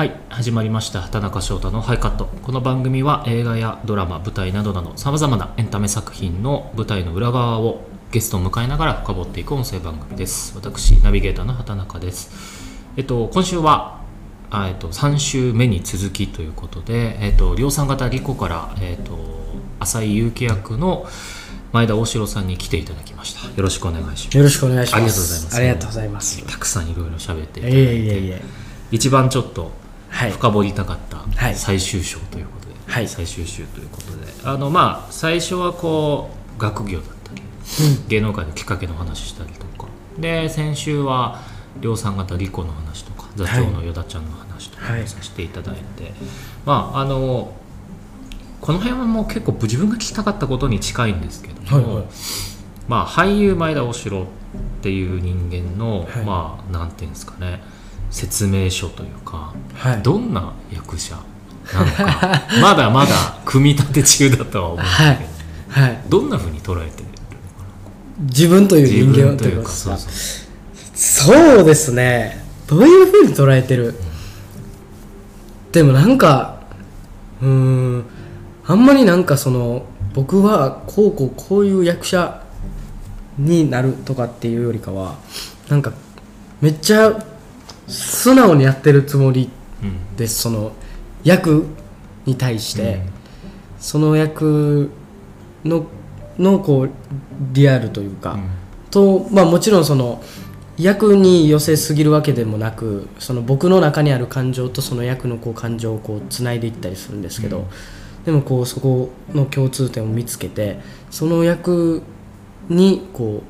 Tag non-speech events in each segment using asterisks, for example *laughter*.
はい始まりました畑中翔太のハイカット。この番組は映画やドラマ舞台などなどさまざまなエンタメ作品の舞台の裏側をゲストを迎えながら深掘っていく音声番組です。私ナビゲーターの畑中です。えっと今週はあえっと3週目に続きということでえっと量産型リコからえっと浅井祐樹役の前田大城さんに来ていただきました。よろしくお願いします。よろしくお願いします。ありがとうございます。ありがとうございます。たくさんいろいろ喋っていたいだいて。えいえいえ一番ちょっとはい深掘りたかったはい。最終章ということで、はい。最終週ということで。あのまあ最初はこう学業だったり、芸能界のきっかけの話したりとか。で先週は量産型リコの話とか座長の依田ちゃんの話とかはい。させていただいて、まああのこの辺はもう結構自分が聞きたかったことに近いんですけども、はいはい。まあ俳優前田大城っていう人間の、はい。まあなんていうんですかね説明書というかはい。どんな役者なのか。*laughs* まだまだ組み立て中だとは思うんだけど、はい。どんなふうに捉えてる自分という自人間分というかそうですね。どういうふうに捉えてる、でもなんかうーんあんまりなんかその僕はこうこうこういう役者になるとかっていうよりかはなんかめっちゃ素直にやってるつもりうん。ですその役に対して、その役ののこうリアルというか、うん。とまあもちろんその役に寄せすぎるわけでもなくその僕の中にある感情とその役のこう感情をこうつないでいったりするんですけど、うん。でもこうそこの共通点を見つけてその役にこ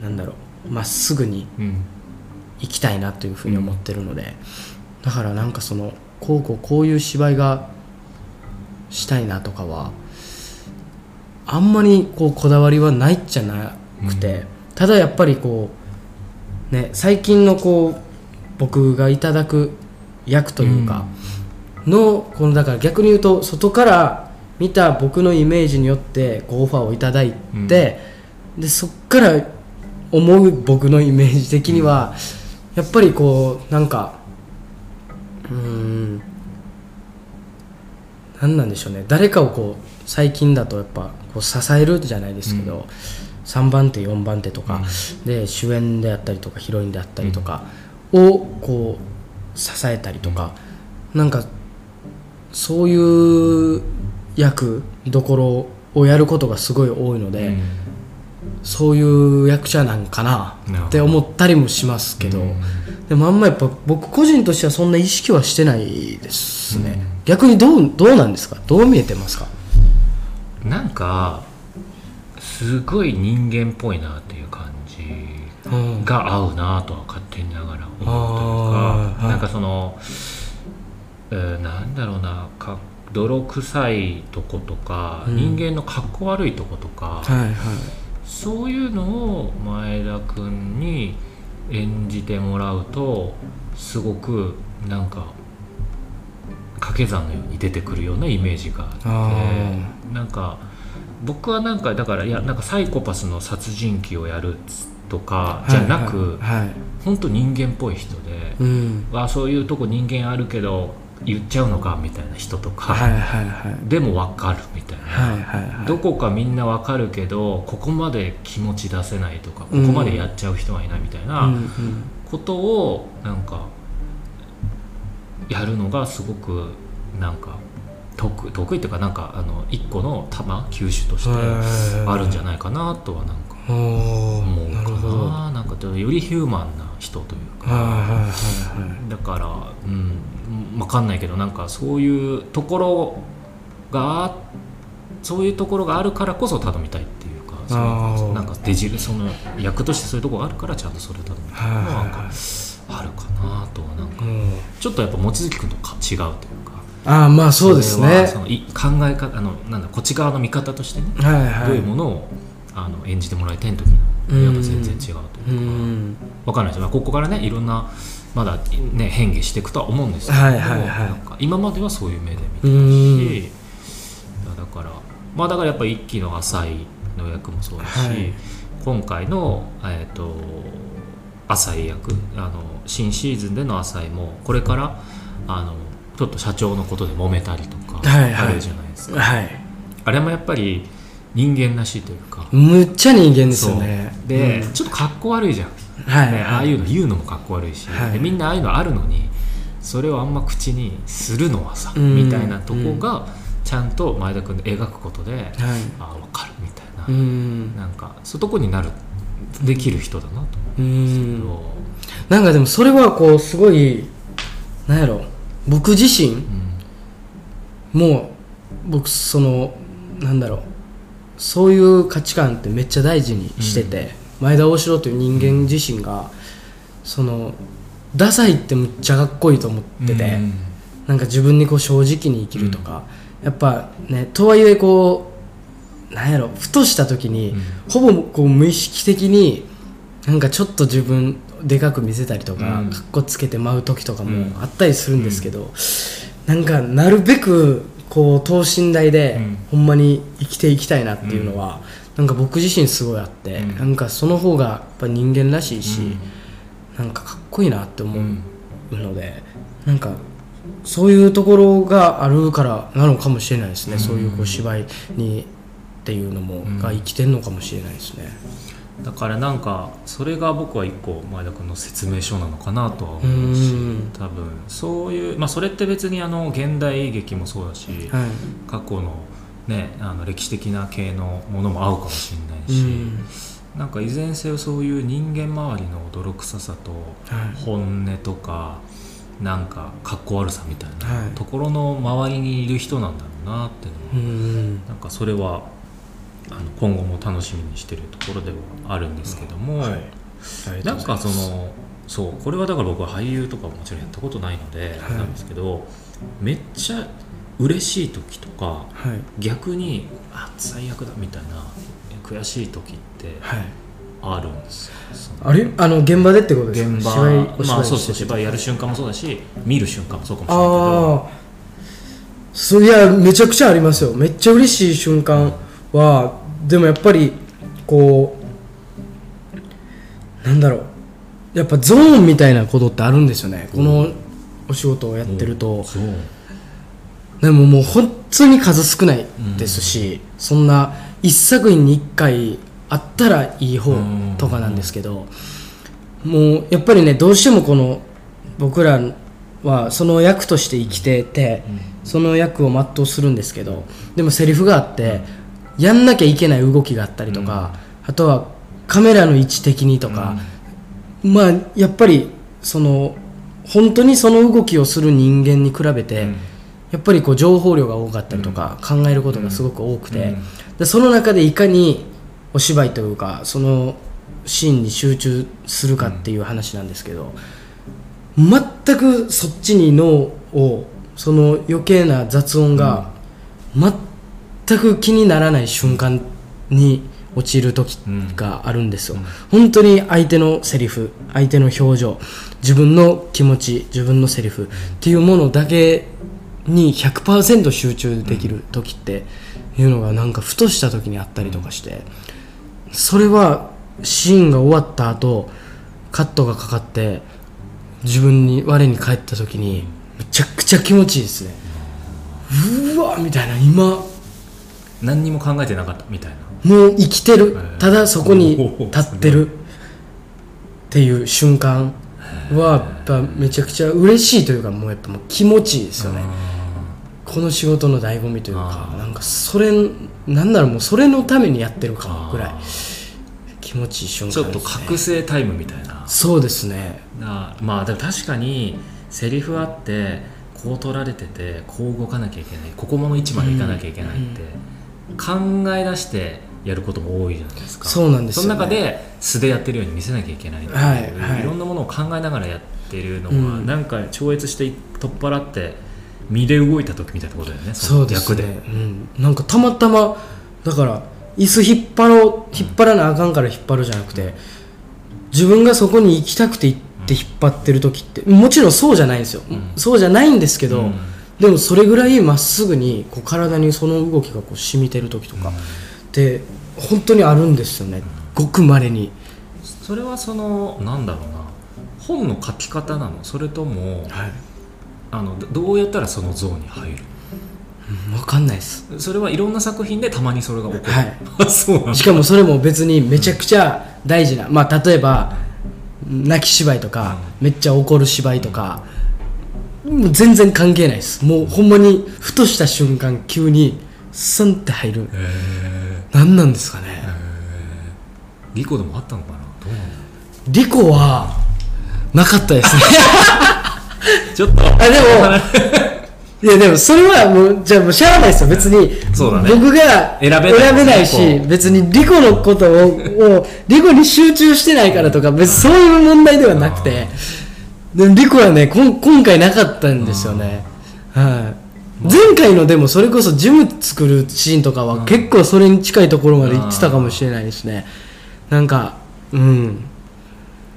うなんだろうまっすぐにうん行きたいなというふうに思ってるので、だからなんかそのこうこうこういう芝居がしたいなとかはあんまりこうこだわりはないっちゃなくて、ただやっぱりこうね最近のこう僕がいただく役というか、のこのだから逆に言うと外から見た僕のイメージによってこうオファーをいただいて、でそっから思う僕のイメージ的には、やっぱりこうなんかうーん何なんでしょうね。誰かをこう最近だとやっぱこう支えるじゃないですけど、うん。3番手4番手とか、うん。で主演であったりとかヒロインであったりとかをこう支えたりとか、なんかそういう役どころをやることがすごい多いので、うんそういう役者なんかなって思ったりもしますけど、うん。でもあんまやっぱ僕個人としてはそんな意識はしてないですね、逆にどうどうなんですか？どう見えてますか？なんかすごい人間っぽいなっていう感じうん。が合うなとは勝手にながら思うというか、なんかその、えーなんだろうなか泥臭いとことか、うん。人間のかっこ悪いとことか、はいはいそういうのを前田君に演じてもらうとすごくなんか掛け算のように出てくるようなイメージがあってあなんか僕はなんかだからいやなんかサイコパスの殺人鬼をやるとかじゃなく、はい。はい。本当人間っぽい人で、うん。わあそういうとこ人間あるけど言っちゃうのかみたいな人とか、はいはいはい。でも分かるみたいな、はいはいはい。どこかみんな分かるけどここまで気持ち出せないとかここまでやっちゃう人はいないみたいなんことをなんかやるのがすごくなんか得得意っていうかなんかあの一個の玉球種としてあるんじゃないかなとはなんか思うかな。なんかよりヒューマンな人といういはいかはいはい。だからうん分かんないけどなんかそういうところがそういうところがあるからこそ頼みたいっていうかそあーのなんかデジその役としてそういうところがあるからちゃんとそれを頼みたいのはなんかあるかなとはなんかうん。ちょっとやっぱ望月君とか違うというかああまあそうですね。れはそのい考え方あのなんだこっち側の見方としてねはいはい。どういうものをあの演じてもらいたい時のやっぱ全然違うというか。うん。わかんないですよ、まあ、ここからねいろんなまだね変化していくとは思うんですけど、はいはいはい。今まではそういう目で見てうん。るしだからまあだからやっぱり一期の浅いの役もそうだし、はい。今回の、えー、と浅井役あの新シーズンでの浅井もこれからあのちょっと社長のことで揉めたりとかはいはい。あるじゃないですか、はい。あれもやっぱり人間らしいというか。むっちゃ人間ですよね。で、うん。ちょっとかっこ悪いじゃん、はい、ね、ああいうの言うのもかっこ悪いし、はい。でみんなああいうのあるのにそれをあんま口にするのはさ、うん。みたいなとこがちゃんと前田君で描くことで、はい。ああ分かるみたいな、うん。なんかそういうとこになるできる人だなと思ううんですけん。ど、なんかでもそれはこうすごいなんやろ。僕自身うん。も僕そのなんだろうそういう価値観ってめっちゃ大事にしてて、前田大城という人間自身がそのダサいってむっちゃかっこいいと思ってて、うん。なんか自分にこう正直に生きるとか、やっぱねとはいえこうなんやろふとした時に、うん。ほぼこう無意識的になんかちょっと自分でかく見せたりとか、うん。かっこつけて舞う時とかうん。もあったりするんですけど、なんかなるべくこう等身大で、うん。ほんまに生きていきたいなっていうのは、なんか僕自身すごいあって、うん。なんかその方がやっぱ人間らしいし、うん。なんかかっこいいなって思うんうので、なんかそういうところがあるからなのかもしれないですね、うん。そういうこう芝居にっていうのも、ん。が生きてるのかもしれないですね。だからなんかそれが僕は一個前田君の説明書なのかなとはう思うしん。多分そういうまあそれって別にあの現代劇もそうだし、はい。過去のねあの歴史的な系のものも合うかもしれないうし、ん。なんかいずれにせよそういう人間周りの泥臭さとはい。本音とかなんかかっこ悪さみたいはない。ところの周りにいる人なんだろうなっていうのはうん。なんかそれはあの今後も楽しみにしてるところではあるんですけども、はい。ありがなんかそのそうこれはだから僕は俳優とかももちろんやったことないので、はい。なんですけどめっちゃ嬉しい時とかはい。逆にあ最悪だみたいな悔しい時ってはい。あるんですあれ？あの現場でってことですか？現場。まあそうそう芝居やる瞬間もそうだし見る瞬間もそうかもしれないけど。ああそういやめちゃくちゃありますよ。めっちゃ嬉しい瞬間はでもやっぱりこうなんだろう。やっぱゾーンみたいなことってあるんですよね。このお仕事をやってると。でももう本当に数少ないですし、そんな一作品に一回あったらいい方とかなんですけど、もうやっぱりねどうしてもこの僕らはその役として生きてて、その役を全うするんですけどでもセリフがあって、やんなきゃいけない動きがあったりとか、あとはカメラの位置的にとか、まあやっぱりその本当にその動きをする人間に比べて、うん。やっぱりこう情報量が多かったりとか、考えることがすごく多くて、うん。でその中でいかにお芝居というかそのシーンに集中するかっていう話なんですけど、全くそっちに脳をその余計な雑音が全く気にならない瞬間に陥る時があるんですよ、本当に相手のセリフ相手の表情自分の気持ち自分のセリフっていうものだけに100%集中できる時っていうのがなんかふとした時にあったりとかしてそれはシーンが終わった後カットがかかって自分に我に返った時にめちゃくちゃ気持ちいいですね。うわみたいな今何にも考えてなかったみたいな。もう生きてる。ーただそこに立ってる。っていう瞬間はやっぱめちゃくちゃ嬉しいというかもうやっぱもう気持ちいいですよね。この仕事の醍醐味というかなんかそれなんならもうそれのためにやってるかもぐらい。気持ちいい瞬間ちょっと覚醒タイムみたいな。そうですね。なまあでも確かにセリフあってこう取られててこう動かなきゃいけない。ここの位置まで行かなきゃいけないって考え出してやることも多いじゃないですか。そうなんですよね。その中で素でやってるように見せなきゃいけないいう、はいはい。いろんなものを考えながらやってるのが、うん。なんか超越して取っ払って身で動いた時みたいなことだよねそうですね、うん、なんかたまたまだから椅子引っ張ろう引っ張らなあかんから引っ張るじゃなくて自分がそこに行きたくて行って引っ張ってる時ってもちろんそうじゃないんですよ、ん。そうじゃないんですけど、うんでもそれぐらいまっすぐにこう体にその動きがこう染みてる時とかって本当にあるんですよね。ごくまれに。それはそのなんだろうな。本の書き方なの？それともはい。あのどどうやったらそのゾーンに入る？分かんないです。それはいろんな作品でたまにそれが起こる、はい。あ *laughs* そうなんだ。しかもそれも別にめちゃくちゃ大事な、まあ例えば泣き芝居とか、めっちゃ怒る芝居とか、もう全然関係ないです。もうほんまにふとした瞬間急にスンって入る。へ何なんですかね。えリコでもあったのかな？どうなんだリコはなかったですね。*laughs* ちょっと。あでも *laughs* いやでもそれはもうじゃあもうしゃあないですよ。別にそうだね。僕が選べないし別にリコのことををリコに集中してないからとか別にそういう問題ではなくてでもリコはねこん今回なかったんですよね。はい。前回のでもそれこそジム作るシーンとかは結構それに近いところまで行ってたかもしれないですね。なんかうん。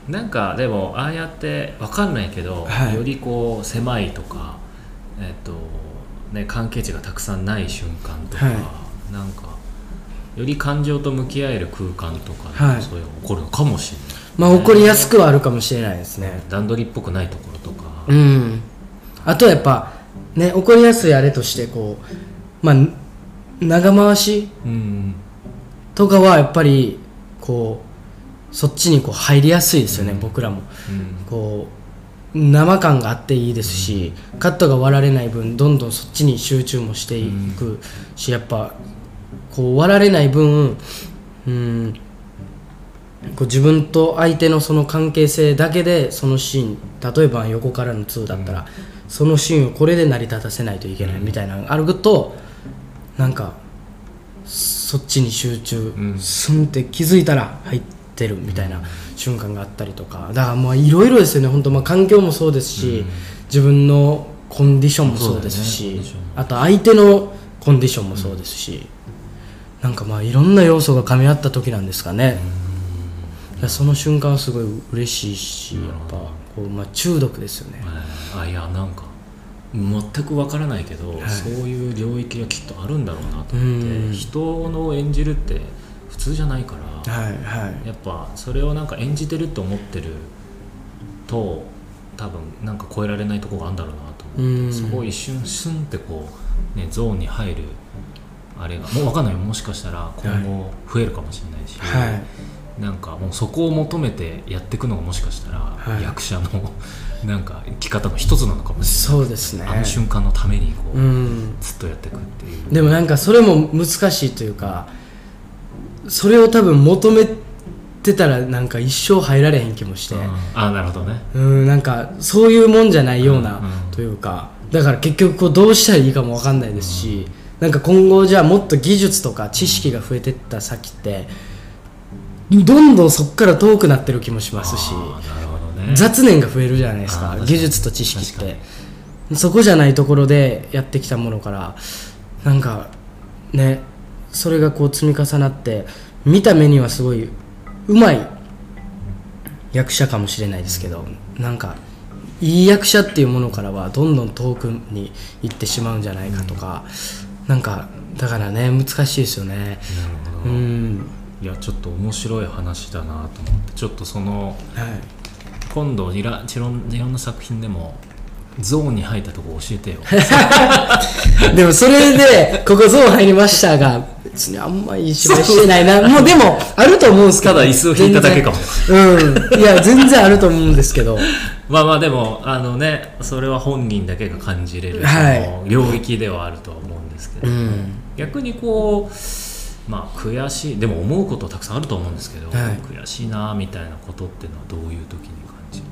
なんかでもああやってわかんないけど、はい。よりこう狭いとかえっ、とね関係値がたくさんない瞬間とか、はい。なんかより感情と向き合える空間とかではい。そういうのが起こるのかもしれない、まあ起こりやすくはあるかもしれないですね。段取りっぽくないところとか、うん、あとはやっぱね起こりやすいあれとしてこうまあ長回しうん。とかはやっぱりこうそっちにこう入りやすいですよね、僕らも。うん。こう生感があっていいですし、カットが割られない分どんどんそっちに集中もしていくし、やっぱこう割られない分うんこう自分と相手のその関係性だけでそのシーン例えば横からの2だったら、そのシーンをこれで成り立たせないといけないみたいなのがあるとなんかそっちに集中、うん。スンって気づいたら入ってるみたいな瞬間があったりとか。だからまあいろいろですよね。本当まあ環境もそうですし、自分のコンディションもそうですし、ね。あと相手のコンディションもそうですし、なんかまあいろんな要素が噛み合った時なんですかね、いやその瞬間はすごい嬉しいしやっぱこう、まあ、中毒ですよね、えー。あいやなんか全くわからないけど、はい。そういう領域がきっとあるんだろうなとう思ってん。人の演じるって普通じゃないから、はいはい。やっぱそれをなんか演じてると思ってると多分なんか超えられないところがあるんだろうなと思って、うん。そこを一瞬スンってこう、ね、ゾーンに入るあれがもう分かんないよ。もしかしたら今後増えるかもしれないし、はいなんかもうそこを求めてやっていくのがもしかしたら、はい。役者の *laughs* なんか生き方の一つなのかもしれない。そうですね。あの瞬間のためにこう、うん。ずっとやっていくっていう。でもなんかそれも難しいというかそれを多分求めてたらなんか一生入られへん気もして。うん。あなるほどね。うんなんかそういうもんじゃないようなうん。うんというか。だから結局こうどうしたらいいかも分かんないですしなんか今後じゃあもっと技術とか知識が増えてった先ってどんどんそこから遠くなってる気もしますしね。雑念が増えるじゃないですか技術と知識って。そこじゃないところでやってきたものからなんかねそれがこう積み重なって見た目にはすごいうまい役者かもしれないですけどなんかいい役者っていうものからはどんどん遠くに行ってしまうんじゃないかとか、なんかだからね難しいですよね。うんいやちょっと面白い話だなと思ってちょっとそのはい今度いらいろんな作品でもゾーンに入ったとこ教えてよ *laughs* でもそれで、ここゾーン入りましたが、別にあんまいい芝居してないな。もうでも、あると思うんですけど。ただ椅子を引いただけかもうん。いや、全然あると思うんですけど。*laughs* まあまあでもあのねそれは本人だけが感じれる、はい領域ではあるとは思うんですけど、うん。逆にこうまあ悔しいでも思うことたくさんあると思うんですけど、はい。悔しいなみたいなことっていうのはどういう時に感じる？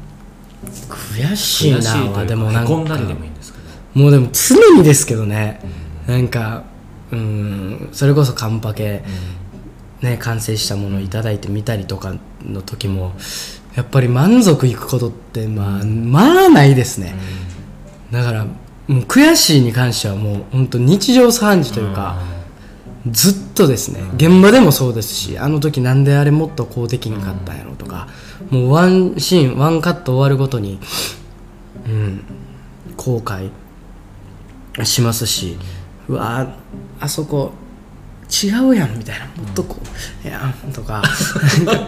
悔しいなは、でもなんかんだりでもいいんですけどもうでも常にですけどね。なんか、うん、それこそカンパケ、ね、完成したものをいただいてみたりとかの時も、やっぱり満足いくことって、まあ、まあないですね。だから、もう悔しいに関してはもう本当日常茶飯事というか、ずっとですね現場でもそうですしあの時なんであれもっとこうできなかったんやろとか、もうワンシーンワンカット終わるごとに、うん、後悔しますしうわあそこ違うやんみたいなもっとこう、いやんとか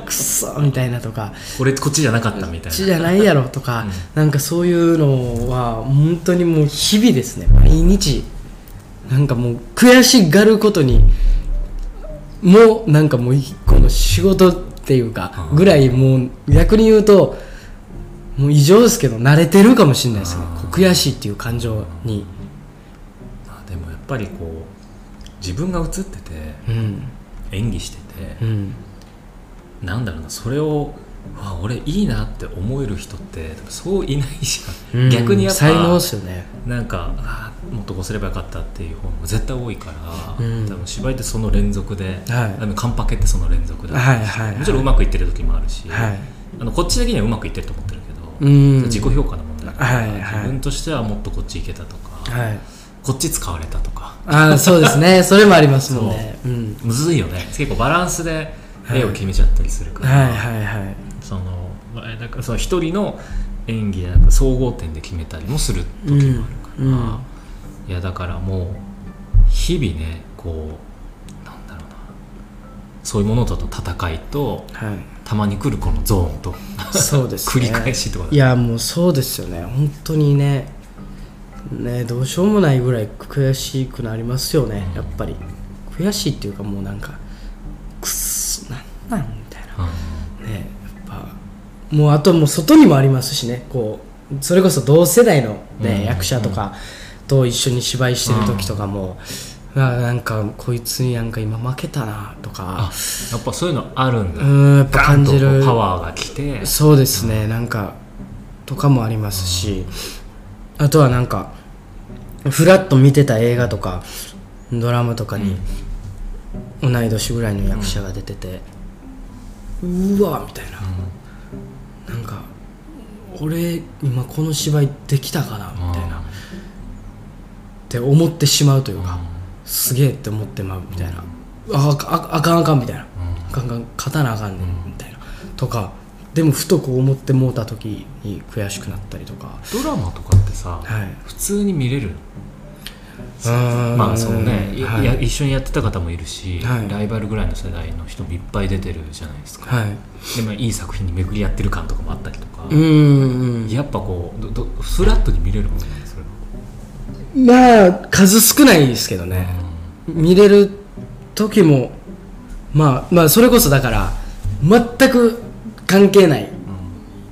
くっそみたいなとか俺こっちじゃなかったみたいな。こっちじゃないやろとか、なんかそういうのは本当にもう日々ですね。毎日なんかもう悔しがることにもうなんかもう一個の仕事っていうかぐらいもう逆に言うともう異常ですけど慣れてるかもしれないですね悔しいっていう感情に。まあでもやっぱりこう自分が映っててうん。演技してて、うん。なんだろうなそれをわ俺いいなって思える人ってそういないじゃん、うん逆にやっぱ才能ですよね。なんかあーもっとこうすればよかったっていう方も絶対多いから、うん。多分芝居ってその連続で、はい。あのカンパケってその連続で、はいはいはい。もちろんうまくいってる時もあるし、はい。あのこっち的にはうまくいってると思ってるけど、うん。自己評価の問題だから、はいはい。自分としてはもっとこっち行けたとか、はい。こっち使われたとか。ああそうですね。*laughs* それもありますもんね。う。ん。むずいよね。結構バランスで絵を決めちゃったりするから、はいはいはいそのまあだからその一人の演技でなんか総合点で決めたりもする時もあるから、うん。うん。いやだからもう日々ねこうなんだろうな。そういうものとの戦いとはい。たまに来るこのゾーンとそうですね。*laughs* 繰り返しってこといやもうそうですよね。本当にねねどうしようもないぐらい悔しくなりますよねやっぱり。悔しいっていうかもうなんかもうあともう外にもありますしね。こうそれこそ同世代の、ねうん。役者とかと一緒に芝居してる時とかも、あなんかこいつになんか今負けたなとか。あやっぱそういうのあるんだ。うんやっぱ感じる。うパワーが来て。そうですね、なんかとかもありますし、あとはなんかフラッと見てた映画とかドラマとかに同い年ぐらいの役者が出てて、うわみたいな、なんか俺今この芝居できたかなみたいな、って思ってしまうというか、すげえって思ってまうみたいな、ああああかんあかんみたいな、あかんあかん勝たなあかんねんみたいな、とかでもふとこう思ってもうた時に悔しくなったりとか。ドラマとかってさ、はい。普通に見れるままあそのね、い。はい。や一緒にやってた方もいるし、はい。ライバルぐらいの世代の人もいっぱい出てるじゃないですか、はい。でもいい作品に巡り合ってる感とかもあったりとか、うーん。やっぱこうどどフラットに見れるもんなんですそれ。はまあ数少ないですけどね、見れる時もまあまあそれこそだから全く関係ない。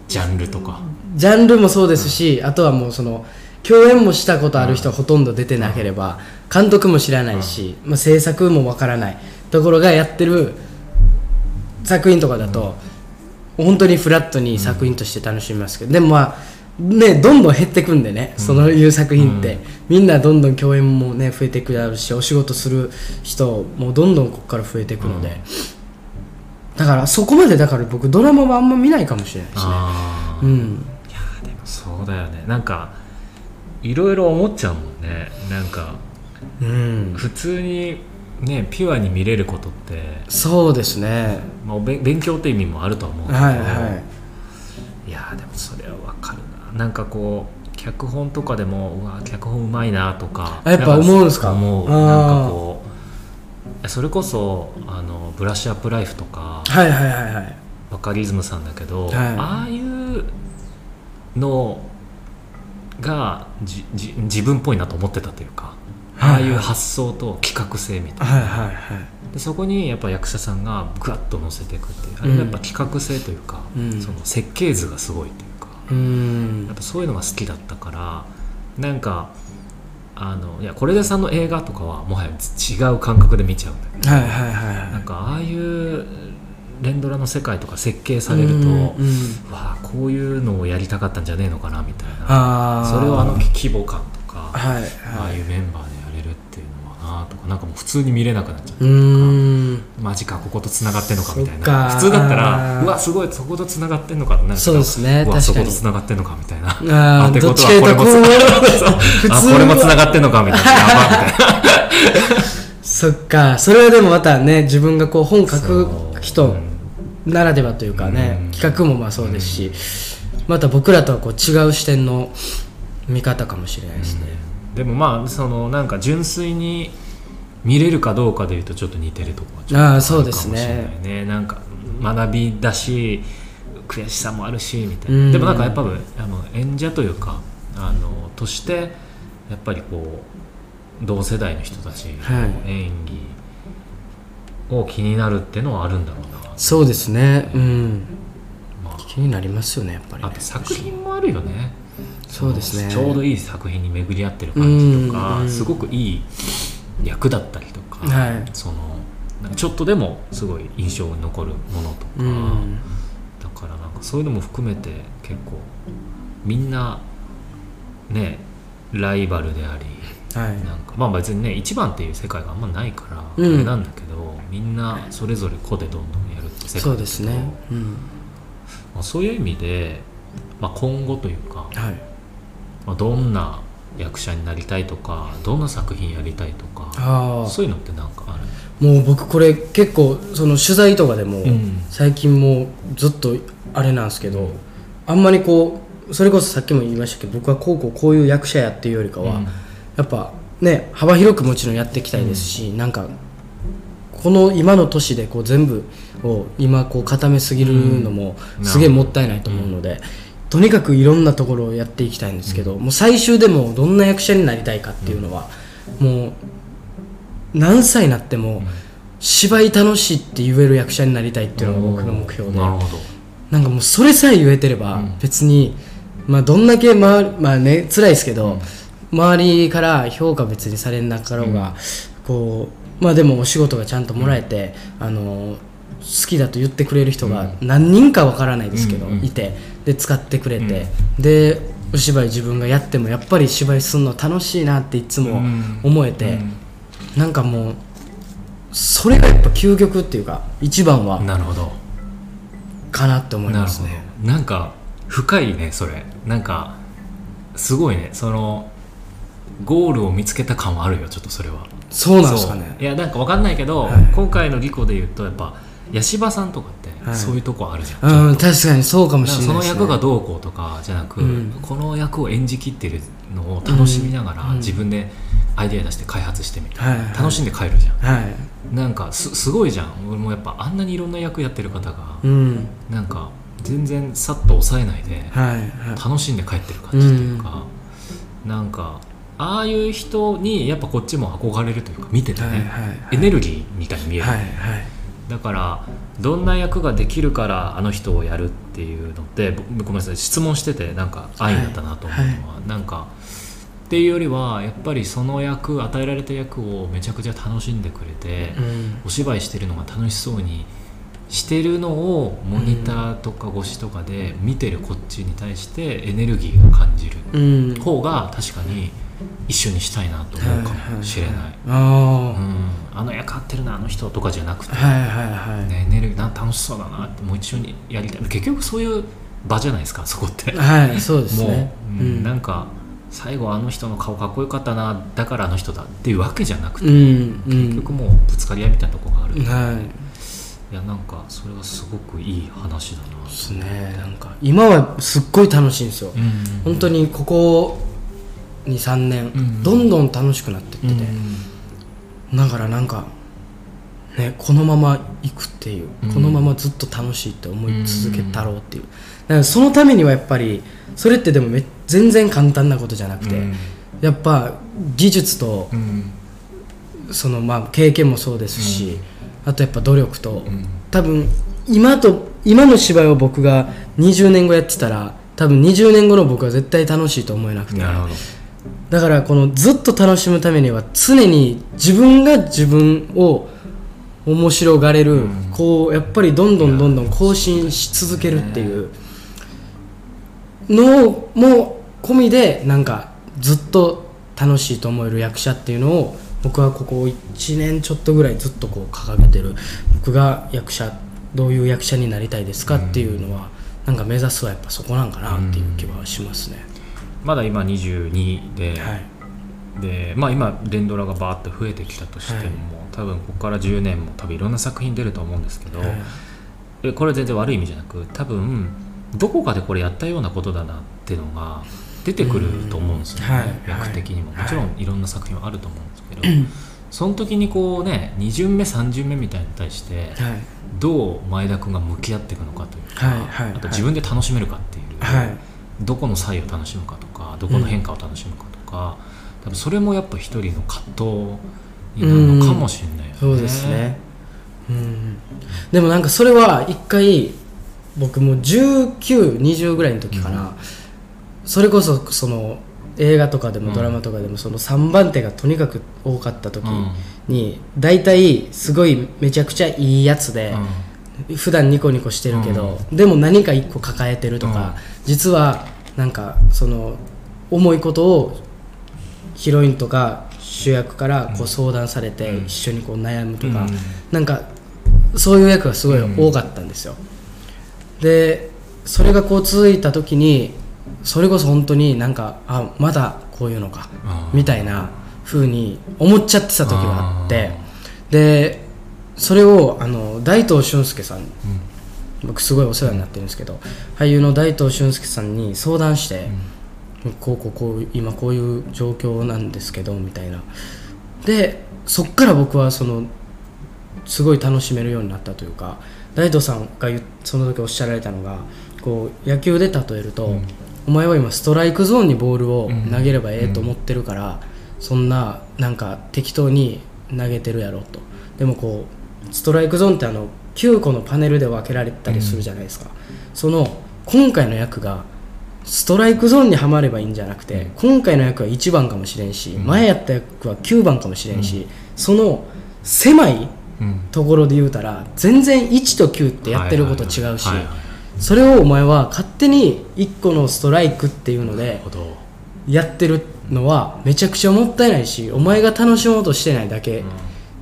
ジャンルとか。ジャンルもそうですし、あとはもうその共演もしたことある人はほとんど出てなければ、監督も知らないし、まあ、制作もわからない。ところがやってる作品とかだと、本当にフラットに作品として楽しみますけど、でもまあねどんどん減ってくんでね、そういう作品って、みんなどんどん共演もね増えていくだろうしお仕事する人もどんどんここから増えていくので、だからそこまでだから僕ドラマはあんま見ないかもしれないですねうん。いやーでもそうだよね。なんかいろいろ思っちゃうもんね。なんかうん。普通にねピュアに見れることって、そうですね。まあ、勉強って意味もあるとは思うんだけど、はいはい。いやーでもそれはわかるな。なんかこう脚本とかでもうわ脚本うまいなとかあやっぱ思うんですか？思う。なんかこうそれこそあのブラッシュアップライフとかはいはいはいはい。バカリズムさんだけど、はい。ああいうのがじじ自分っぽいなと思ってたというか、ああいう発想と企画性みたいな。はいはいはい。でそこにやっぱ役者さんがグワッと乗せていくっていうあれがやっぱ企画性というか、うん。その設計図がすごいというか、うーん。やっぱそういうのが好きだったからなんかあのいや是枝さんの映画とかはもはや違う感覚で見ちゃうんだけどはいはいはいはい。なんかああいう連ドラの世界とか設計されると、うんうん。わあこういうのをやりたかったんじゃねえのかなみたいな。ああそれをあの規模感とか、はいああはいいうメンバーでやれるっていうのはなとかなんかもう普通に見れなくなっちゃううーん。マジかこことつながってんのかみたいな。普通だったらうわすごいそことつながってんのかってなるそうですねうわそことつながってんのかみたいな。あーってことはこれもつこうそうあ普通はこれもつながってんのかみたいな。やばみたいな。そっかそれはでもまたね自分がこう本書く人う。んならではというかね、うん。企画もまあそうですし、また僕らとはこう違う視点の見方かもしれないですね、でもまあそのなんか純粋に見れるかどうかでいうとちょっと似てるところあはーそうですあるかもしれねないね。なんか学びだし悔しさもあるしみたいな、うん。でもなんかやっぱあの演者というかあのとしてやっぱりこう同世代の人たちのはい。演技を気になるっていうのはあるんだろうな、そうですね。うん。まあ。気になりますよねやっぱりね。あと作品もあるよね。そうですね。ちょうどいい作品に巡り合ってる感じとかうんすごくいい役だったりとか、はい。そのちょっとでもすごい印象に残るものとか、うん。だからなんかそういうのも含めて結構みんなねライバルでありはい。なんかまあ別にね一番っていう世界があんまないからうん。あれなんだけど、みんなそれぞれ個でどんどん世界そうですね。うん。まあ、そういう意味で、まあ、今後というか、はい。まあ、どんな役者になりたいとかどんな作品やりたいとかあそういうのってなんかあるあもう僕これ結構その取材とかでもうん。最近もうずっとあれなんですけどあんまりこうそれこそさっきも言いましたけど僕はこうこうこういう役者やっていうよりかは、うん。やっぱね幅広くもちろんやっていきたいですし、なんかこの今の年でこう全部を今こう固めすぎるのもうん。すげえもったいないと思うので、とにかくいろんなところをやっていきたいんですけど、もう最終でもどんな役者になりたいかっていうのは、もう何歳になっても芝居楽しいって言える役者になりたいっていうのが僕の目標で。なんかもうそれさえ言えてればうん。別に、まあどんだけままあね辛いですけど、周りから評価別にされなかろうが、こうまあでもお仕事がちゃんともらえて、あの好きだと言ってくれる人が何人かわからないですけど、いてで使ってくれて、でお芝居自分がやってもやっぱり芝居するの楽しいなっていつも思えて、なんかもうそれがやっぱ究極っていうか一番はうんなるほど。かなって思いますね。ど。なんか深いねそれ。なんかすごいね。そのゴールを見つけた感はあるよちょっとそれはそうなんですかね。いやなんかわかんないけど、はい。今回のリコで言うとやっぱ八柴さんとかってはい。そういうとこあるじゃん、うん、確かにそうかもしれないね、その役がどうこうとかじゃなく、うん。この役を演じきってるのを楽しみながら、うん。自分でアイデア出して開発してみたいな、はい。はい楽しんで帰るじゃん。はい。なんかすすごいじゃん。俺もやっぱあんなにいろんな役やってる方が、うん。なんか全然さっと抑えないではい。はい。楽しんで帰ってる感じっていうか、なんかああいう人にやっぱこっちも憧れるというか見ててね、はいはいエネルギーみたいに見える、はいはいだからどんな役ができるからあの人をやるっていうのってぼごめんなさい質問しててなんか愛だったなと思うのは、なんかっていうよりはやっぱりその役与えられた役をめちゃくちゃ楽しんでくれて、うん。お芝居してるのが楽しそうにしてるのをモニターとか越しとかで見てるこっちに対してエネルギーを感じるうん。方が確かに一緒にしたいなと思うかもしれない。あうん、あの役合ってるなあの人とかじゃなくて。あ、はいはいはい、ね、エネルギーな楽しそうだなってもう一緒にやりたい。結局そういう場じゃないですかそこって、はいそうですもう、ねうん。うんなんか最後あの人の顔かっこよかったなだからあの人だっていうわけじゃなくて、うんうん。結局もうぶつかり合いみたいなとこがある、いはい。やなんかそれはすごくいい話だなですね。なんか今はすっごい楽しいんですよ、うん。本当にここ23年、ん。どんどん楽しくなってってて、だからなんかねこのまま行くっていう、うん。このままずっと楽しいって思い続けたろうっていう、だからそのためにはやっぱりそれってでもめ全然簡単なことじゃなくて、うん。やっぱ技術とうん。そのまあ経験もそうですし、あとやっぱ努力と、うん。多分今と今の芝居を僕が20年後やってたら多分20年後の僕は絶対楽しいと思えなくて。なるほどだからこのずっと楽しむためには常に自分が自分を面白がれる、うんこうやっぱりどんどんどんどん更新し続けるっていうのも込みでなんかずっと楽しいと思える役者っていうのを僕はここ1年ちょっとぐらいずっとこう掲げてる僕が役者どういう役者になりたいですかっていうのは、なんか目指すはやっぱそこなんかなっていう気はしますね。まだ今22で、はい。でまあ今連ドラがバーッと増えてきたとしても、はい。多分ここから10年も多分いろんな作品出ると思うんですけど、はこれ全然悪い意味じゃなく多分どこかでこれやったようなことだなっていうのが出てくると思うんですよね、うん。はい。役的にも、はい。もちろんいろんな作品はあると思うんですけど、その時にこうね2巡目3巡目みたいに対してはい。どう前田君が向き合っていくのかというか、はい。はい。あと自分で楽しめるかっていう、はいどこの差異を楽しむかとかどこの変化を楽しむかとか、多分それもやっぱ一人の葛藤になるのかもしれないよね。そうですね。うん。でもなんかそれは一回僕も1920ぐらいの時かな、それこそその映画とかでもドラマとかでもその3番手がとにかく多かった時に大体すごいめちゃくちゃいいやつで普段ニコニコしてるけどでも何か一個抱えてるとか実はなんかその重いことをヒロインとか主役からこう相談されて一緒にこう悩むとか、うん。なんかそういう役がすごい多かったんですよ、でそれがこう続いた時にそれこそ本当になんかあまだこういうのかうんみたいな風に思っちゃってた時があってでそれをあの大東俊介さん僕すごいお世話になってるんですけど俳優の大東俊介さんに相談して、こうこうこう今こういう状況なんですけどみたいな。でそっから僕はそのすごい楽しめるようになったというか大東さんがその時おっしゃられたのがこう野球で例えると、うん。お前は今ストライクゾーンにボールを投げればええと思ってるから、そんななんか適当に投げてるやろと。でもこうストライクゾーンってあの9個のパネルで分けられたりするじゃないですか、その今回の役がストライクゾーンにはまればいいんじゃなくて、今回の役は1番かもしれんし、ん。前やった役は9番かもしれんし、その狭いうん。ところで言うたら全然1と9ってやってること違うしそれをお前は勝手に1個のストライクっていうのでやってるのはめちゃくちゃもったいないしお前が楽しもうとしてないだけ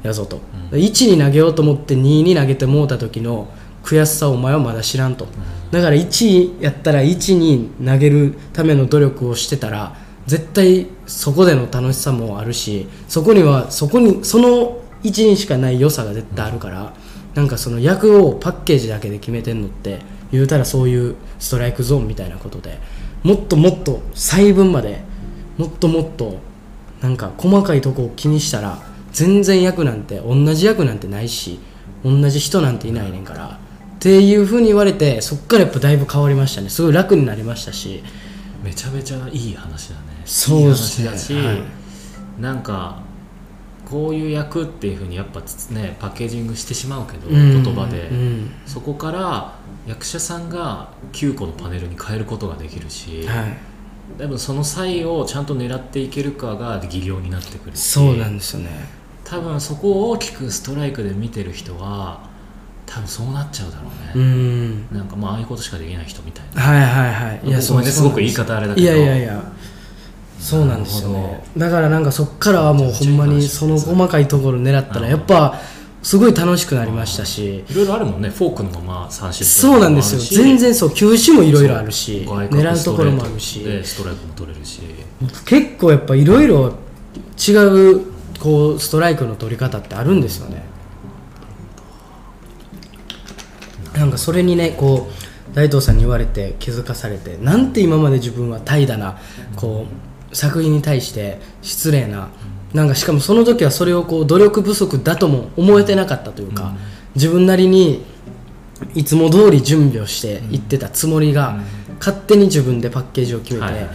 やぞと、1に投げようと思って2に投げてもうた時の悔しさをお前はまだ知らんと、だから1やったら1に投げるための努力をしてたら絶対そこでの楽しさもあるしそこにはそこにその1にしかない良さが絶対あるから、なんかその役をパッケージだけで決めてんのって言うたらそういうストライクゾーンみたいなことでもっともっと細分までもっともっとなんか細かいとこを気にしたら全然役なんて同じ役なんてないし同じ人なんていないねんから。っていうふうに言われてそっからやっぱだいぶ変わりましたね。すごい楽になりましたし。めちゃめちゃいい話だね。そうですね。いい話だし、はい。なんかこういう役っていうふうにやっぱつねパッケージングしてしまうけど、うん言葉で、うん。そこから役者さんが9個のパネルに変えることができるし、はい。多分その際をちゃんと狙っていけるかが技量になってくるし。そうなんですよね多分そこを大きくストライクで見てる人は多分そうなっちゃうだろううね、ん。なんかまあああいうことしかできない人みたいな。はいはいはい。ごめんねそうすごく言い方あれだけど。いやいやいや。そうなんですよね。だからなんかそっからはもうほんまにその細かいところ狙ったらやっぱすごい楽しくなりましたし。いろいろあるもんねフォークのまま三振そうなんですよ。全然そう。球種もいろいろあるし。狙うところもあるし。ストライクも取れるし。結構やっぱいろいろ違うこうストライクの取り方ってあるんですよね。なんかそれにねこう大東さんに言われて気づかされてなんて今まで自分は怠惰なこう作品に対して失礼ななんかしかもその時はそれをこう努力不足だとも思えてなかったというか、自分なりにいつも通り準備をしていってたつもりが、勝手に自分でパッケージを決めて、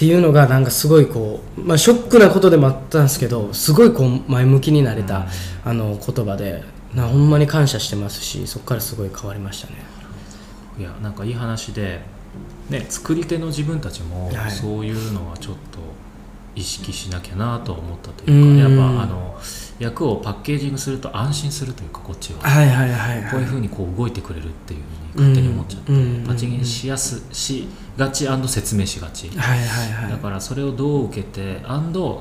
っていうのがなんかすごいこう、まあ、ショックなことでもあったんですけどすごいこう前向きになれた、あの言葉でなほんまに感謝してますしそこからすごい変わりましたね。いやなんかいい話で、ね、作り手の自分たちもはい。そういうのはちょっと意識しなきゃなと思ったとういうん。かやっぱあの役をパッケージングすると安心するというかこっちは。はいはいはいこういうふうにこう動いてくれるっていうふうに勝手に思っちゃって、うんパチンしやすしがち説明しがち、はいはいはい。だからそれをどう受けて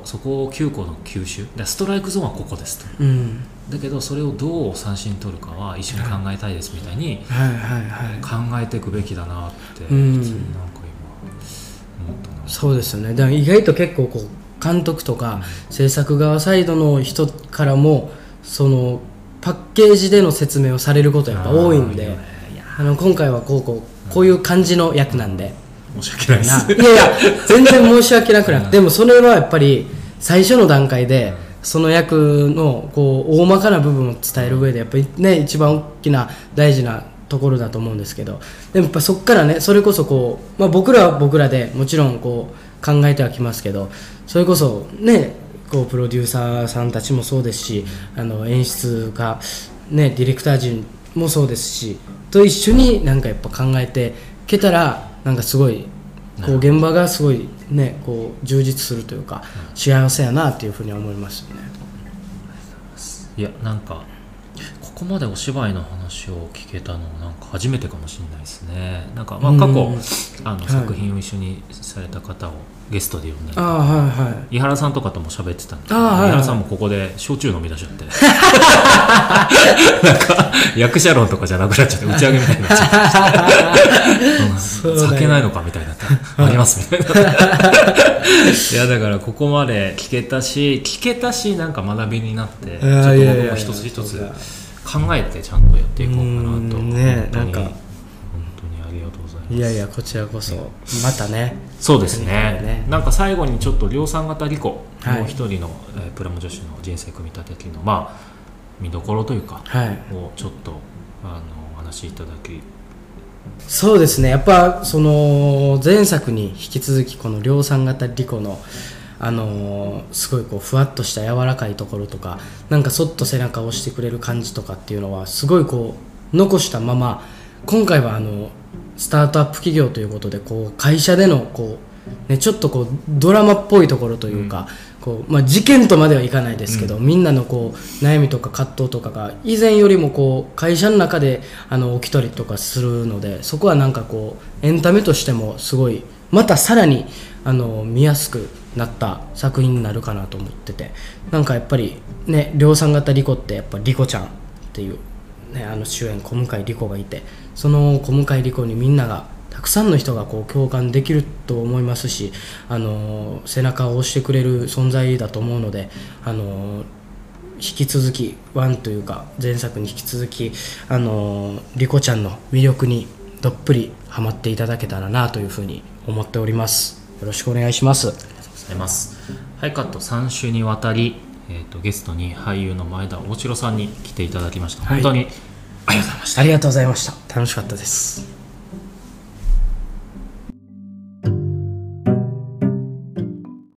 そこを9個の球種でストライクゾーンはここですと。うん。だけどそれをどう三振取るかは一緒に考えたいですみたいに考えていくべきだなって普通うん。になんか今思ったな、そうですよね。だから意外と結構こう監督とか制作側サイドの人からもそのパッケージでの説明をされることやっぱ多いんであの今回はこうこうこういう感じの役なんで、申し訳ないです。ないやいや全然申し訳なくなくてでもそれはやっぱり最初の段階でその役のこう大まかな部分を伝える上でやっぱりね一番大きな大事なところだと思うんですけど。でもやっぱそこからねそれこそこう、まあ、僕らは僕らでもちろんこう考えてはきますけどそれこそねこうプロデューサーさんたちもそうですしあの演出が、ね、ディレクター陣もそうですしと一緒になんかやっぱ考えていけたらなんかすごいこう現場がすごいねこう充実するというか幸せやなっていうふうに思いますよね。いやなんかここまでお芝居の話を聞けたのなんか初めてかもしれないですね。なんかまあ過去うんあのはい。作品を一緒にされた方をゲストで呼んだりはいはい。井原さんとかとも喋ってたんで、はいはい。井原さんもここで焼酎飲み出しちゃって。なんか役者論とかじゃなくなっちゃって打ち上げみたいになっちゃって。*laughs* うん酒ないのかみたいになありますみたいな。*laughs* いやだからここまで聞けたし聞けたしなんか学びになってちょっと僕も一つ一つ考えてちゃんとやっていこうかなと。うんね本当に。なんか。本当にありがとうございます。いやいやこちらこそまたね。そうですね。ね。なんか最後にちょっと量産型リコ、はい。もう一人の、えープラモ女子の人生組み立て機のまあ見どころというか、はい。をちょっとあのお話しいただき。そうですね。やっぱその前作に引き続きこの量産型リコのあのーすごいこうふわっとした柔らかいところとかなんかそっと背中を押してくれる感じとかっていうのはすごいこう残したまま今回はあのスタートアップ企業ということでこう会社でのこう、ね、ちょっとこうドラマっぽいところというか、こうまあ、事件とまではいかないですけど、みんなのこう悩みとか葛藤とかが以前よりもこう会社の中であの起きたりとかするのでそこはなんかこうエンタメとしてもすごいまたさらにあの見やすくなった作品になるかなと思ってて。なんかやっぱりね量産型リコってやっぱリコちゃんっていう、ね、あの主演小向井リコがいてその小向井リコにみんながたくさんの人がこう共感できると思いますし、あの背中を押してくれる存在だと思うので、あの引き続きワンというか前作に引き続き、あのリコちゃんの魅力にどっぷりハマっていただけたらなというふうに思っております。ろしくお願いします。ございます。ハイカット3週にわたり、えー、とゲストに俳優の前田大城さんに来ていただきました、はい。本当にありがとうございましたありがとうございました。楽しかったです